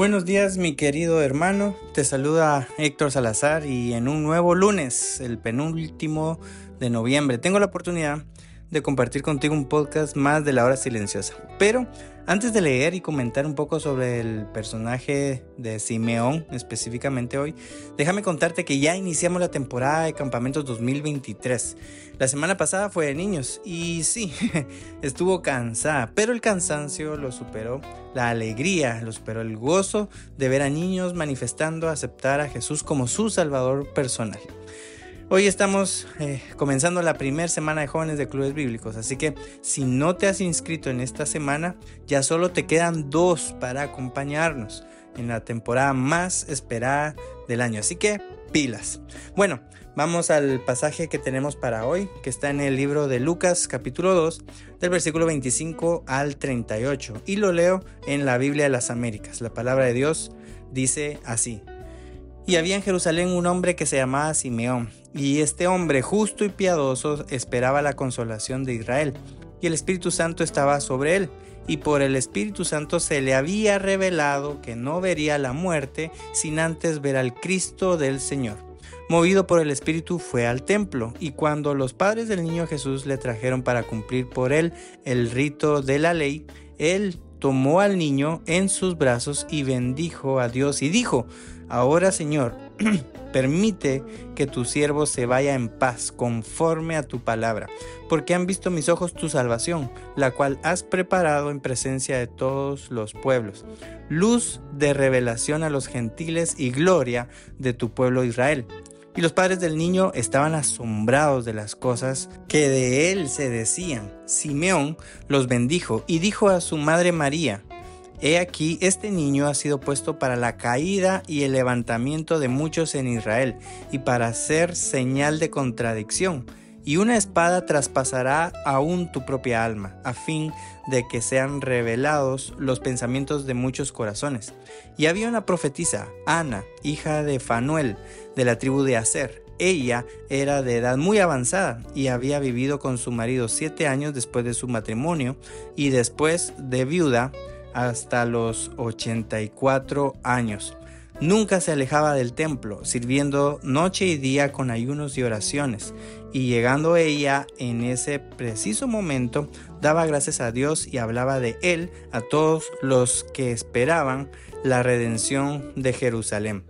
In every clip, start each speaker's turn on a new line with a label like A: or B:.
A: Buenos días mi querido hermano, te saluda Héctor Salazar y en un nuevo lunes, el penúltimo de noviembre, tengo la oportunidad de compartir contigo un podcast más de la hora silenciosa. Pero antes de leer y comentar un poco sobre el personaje de Simeón específicamente hoy, déjame contarte que ya iniciamos la temporada de campamentos 2023. La semana pasada fue de niños y sí, estuvo cansada, pero el cansancio lo superó, la alegría lo superó, el gozo de ver a niños manifestando aceptar a Jesús como su Salvador personal. Hoy estamos eh, comenzando la primera semana de jóvenes de clubes bíblicos, así que si no te has inscrito en esta semana, ya solo te quedan dos para acompañarnos en la temporada más esperada del año, así que pilas. Bueno, vamos al pasaje que tenemos para hoy, que está en el libro de Lucas capítulo 2, del versículo 25 al 38, y lo leo en la Biblia de las Américas. La palabra de Dios dice así. Y había en Jerusalén un hombre que se llamaba Simeón, y este hombre justo y piadoso esperaba la consolación de Israel, y el Espíritu Santo estaba sobre él, y por el Espíritu Santo se le había revelado que no vería la muerte sin antes ver al Cristo del Señor. Movido por el Espíritu fue al templo, y cuando los padres del niño Jesús le trajeron para cumplir por él el rito de la ley, él tomó al niño en sus brazos y bendijo a Dios y dijo, Ahora, Señor, permite que tu siervo se vaya en paz conforme a tu palabra, porque han visto mis ojos tu salvación, la cual has preparado en presencia de todos los pueblos, luz de revelación a los gentiles y gloria de tu pueblo Israel. Y los padres del niño estaban asombrados de las cosas que de él se decían. Simeón los bendijo y dijo a su madre María, He aquí, este niño ha sido puesto para la caída y el levantamiento de muchos en Israel, y para ser señal de contradicción. Y una espada traspasará aún tu propia alma, a fin de que sean revelados los pensamientos de muchos corazones. Y había una profetisa, Ana, hija de Fanuel, de la tribu de Aser. Ella era de edad muy avanzada y había vivido con su marido siete años después de su matrimonio, y después de viuda hasta los 84 años. Nunca se alejaba del templo, sirviendo noche y día con ayunos y oraciones, y llegando ella en ese preciso momento, daba gracias a Dios y hablaba de él a todos los que esperaban la redención de Jerusalén.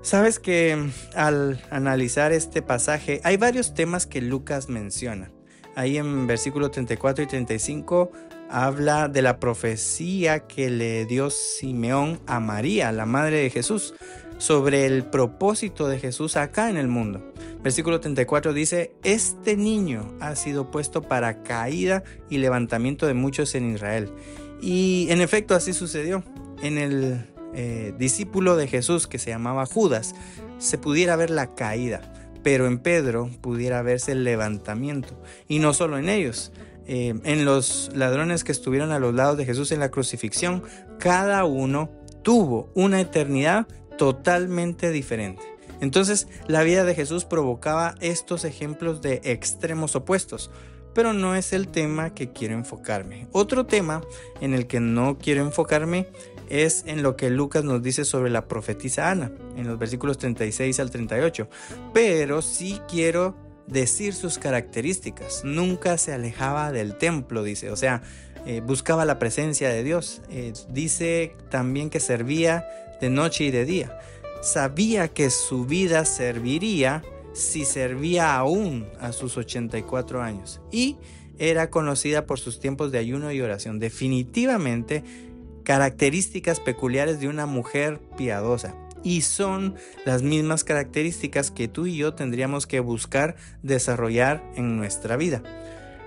A: Sabes que al analizar este pasaje hay varios temas que Lucas menciona. Ahí en versículo 34 y 35 habla de la profecía que le dio Simeón a María, la madre de Jesús, sobre el propósito de Jesús acá en el mundo. Versículo 34 dice, este niño ha sido puesto para caída y levantamiento de muchos en Israel. Y en efecto así sucedió. En el eh, discípulo de Jesús que se llamaba Judas se pudiera ver la caída, pero en Pedro pudiera verse el levantamiento. Y no solo en ellos, eh, en los ladrones que estuvieron a los lados de Jesús en la crucifixión, cada uno tuvo una eternidad totalmente diferente. Entonces la vida de Jesús provocaba estos ejemplos de extremos opuestos, pero no es el tema que quiero enfocarme. Otro tema en el que no quiero enfocarme es en lo que Lucas nos dice sobre la profetisa Ana, en los versículos 36 al 38, pero sí quiero decir sus características. Nunca se alejaba del templo, dice, o sea, eh, buscaba la presencia de Dios. Eh, dice también que servía de noche y de día. Sabía que su vida serviría si servía aún a sus 84 años y era conocida por sus tiempos de ayuno y oración. Definitivamente características peculiares de una mujer piadosa. Y son las mismas características que tú y yo tendríamos que buscar desarrollar en nuestra vida.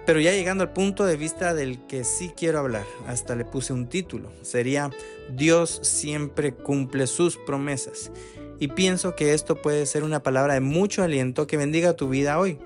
A: Pero ya llegando al punto de vista del que sí quiero hablar, hasta le puse un título, sería Dios siempre cumple sus promesas. Y pienso que esto puede ser una palabra de mucho aliento que bendiga tu vida hoy.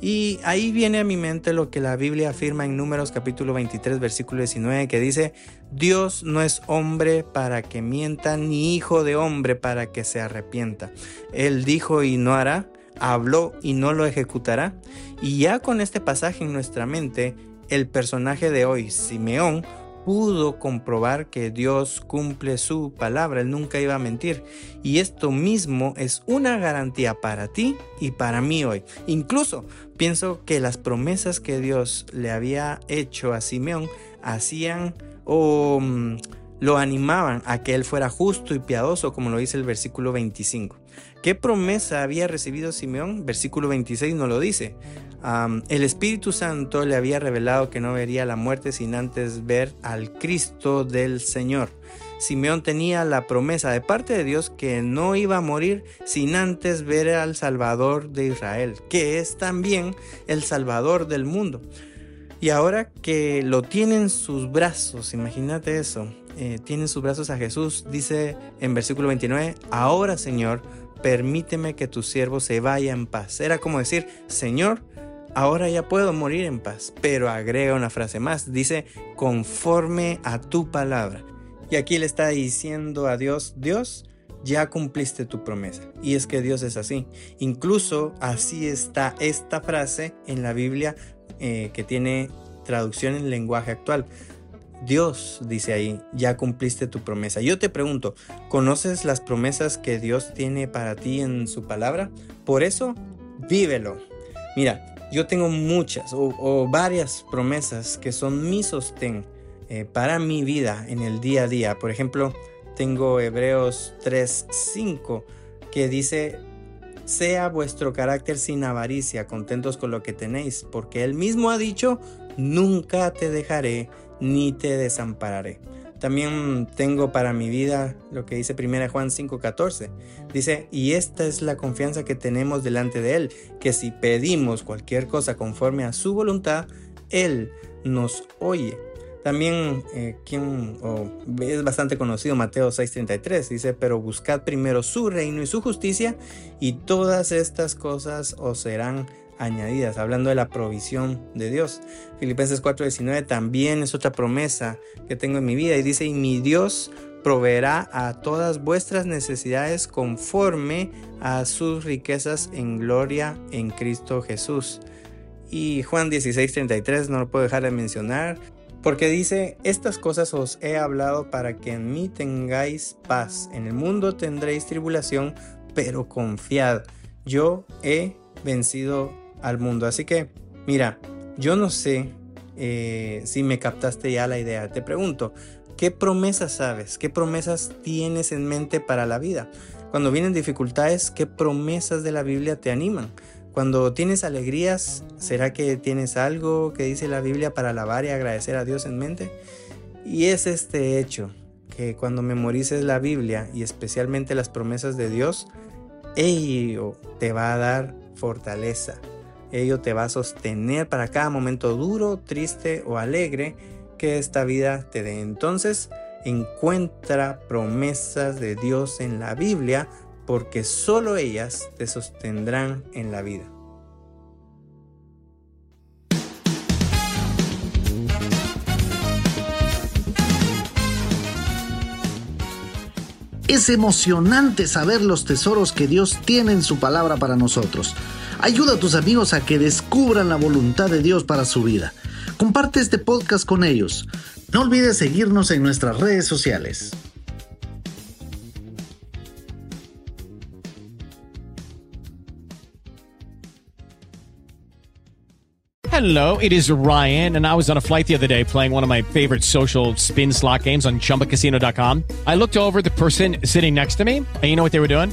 A: Y ahí viene a mi mente lo que la Biblia afirma en Números capítulo 23 versículo 19 que dice, Dios no es hombre para que mienta, ni hijo de hombre para que se arrepienta. Él dijo y no hará habló y no lo ejecutará. Y ya con este pasaje en nuestra mente, el personaje de hoy, Simeón, pudo comprobar que Dios cumple su palabra, él nunca iba a mentir. Y esto mismo es una garantía para ti y para mí hoy. Incluso pienso que las promesas que Dios le había hecho a Simeón hacían o mm, lo animaban a que él fuera justo y piadoso, como lo dice el versículo 25. ¿Qué promesa había recibido Simeón? Versículo 26 no lo dice. El Espíritu Santo le había revelado que no vería la muerte sin antes ver al Cristo del Señor. Simeón tenía la promesa de parte de Dios que no iba a morir sin antes ver al Salvador de Israel, que es también el Salvador del mundo. Y ahora que lo tiene en sus brazos, imagínate eso, eh, tiene en sus brazos a Jesús, dice en versículo 29, ahora Señor, permíteme que tu siervo se vaya en paz. Era como decir, Señor, ahora ya puedo morir en paz. Pero agrega una frase más, dice, conforme a tu palabra. Y aquí le está diciendo a Dios, Dios, ya cumpliste tu promesa. Y es que Dios es así. Incluso así está esta frase en la Biblia eh, que tiene traducción en lenguaje actual. Dios, dice ahí, ya cumpliste tu promesa. Yo te pregunto, ¿conoces las promesas que Dios tiene para ti en su palabra? Por eso, vívelo. Mira, yo tengo muchas o, varias promesas que son mi sostén eh, para mi vida en el día a día. Por ejemplo, tengo Hebreos 3:5 que dice, sea vuestro carácter sin avaricia, contentos con lo que tenéis, porque él mismo ha dicho, nunca te dejaré ni te desampararé. También tengo para mi vida lo que dice 1 Juan 5:14. Dice, y esta es la confianza que tenemos delante de Él, que si pedimos cualquier cosa conforme a su voluntad, Él nos oye. También eh, es bastante conocido, Mateo 6:33, dice, pero buscad primero su reino y su justicia, y todas estas cosas os serán añadidas, hablando de la provisión de Dios. Filipenses 4:19 también es otra promesa que tengo en mi vida y dice, y mi Dios proveerá a todas vuestras necesidades conforme a sus riquezas en gloria en Cristo Jesús. Y Juan 16:33 no lo puedo dejar de mencionar, porque dice, estas cosas os he hablado para que en mí tengáis paz. En el mundo tendréis tribulación, pero confiad, yo he vencido al mundo. Así que, mira, yo no sé eh, si me captaste ya la idea. Te pregunto, ¿qué promesas sabes? ¿Qué promesas tienes en mente para la vida? Cuando vienen dificultades, ¿qué promesas de la Biblia te animan? Cuando tienes alegrías, ¿será que tienes algo que dice la Biblia para alabar y agradecer a Dios en mente? Y es este hecho, que cuando memorices la Biblia y especialmente las promesas de Dios, ello te va a dar fortaleza. Ello te va a sostener para cada momento duro, triste o alegre que esta vida te dé. Entonces, encuentra promesas de Dios en la Biblia porque solo ellas te sostendrán en la vida.
B: Es emocionante saber los tesoros que Dios tiene en su palabra para nosotros. Ayuda a tus amigos a que descubran la voluntad de Dios para su vida. Comparte este podcast con ellos. No olvides seguirnos en nuestras redes sociales.
C: Hello, it is Ryan, and I was on a flight the other day playing one of my favorite social spin slot games on chumbacasino.com. I looked over the person sitting next to me, and you know what they were doing?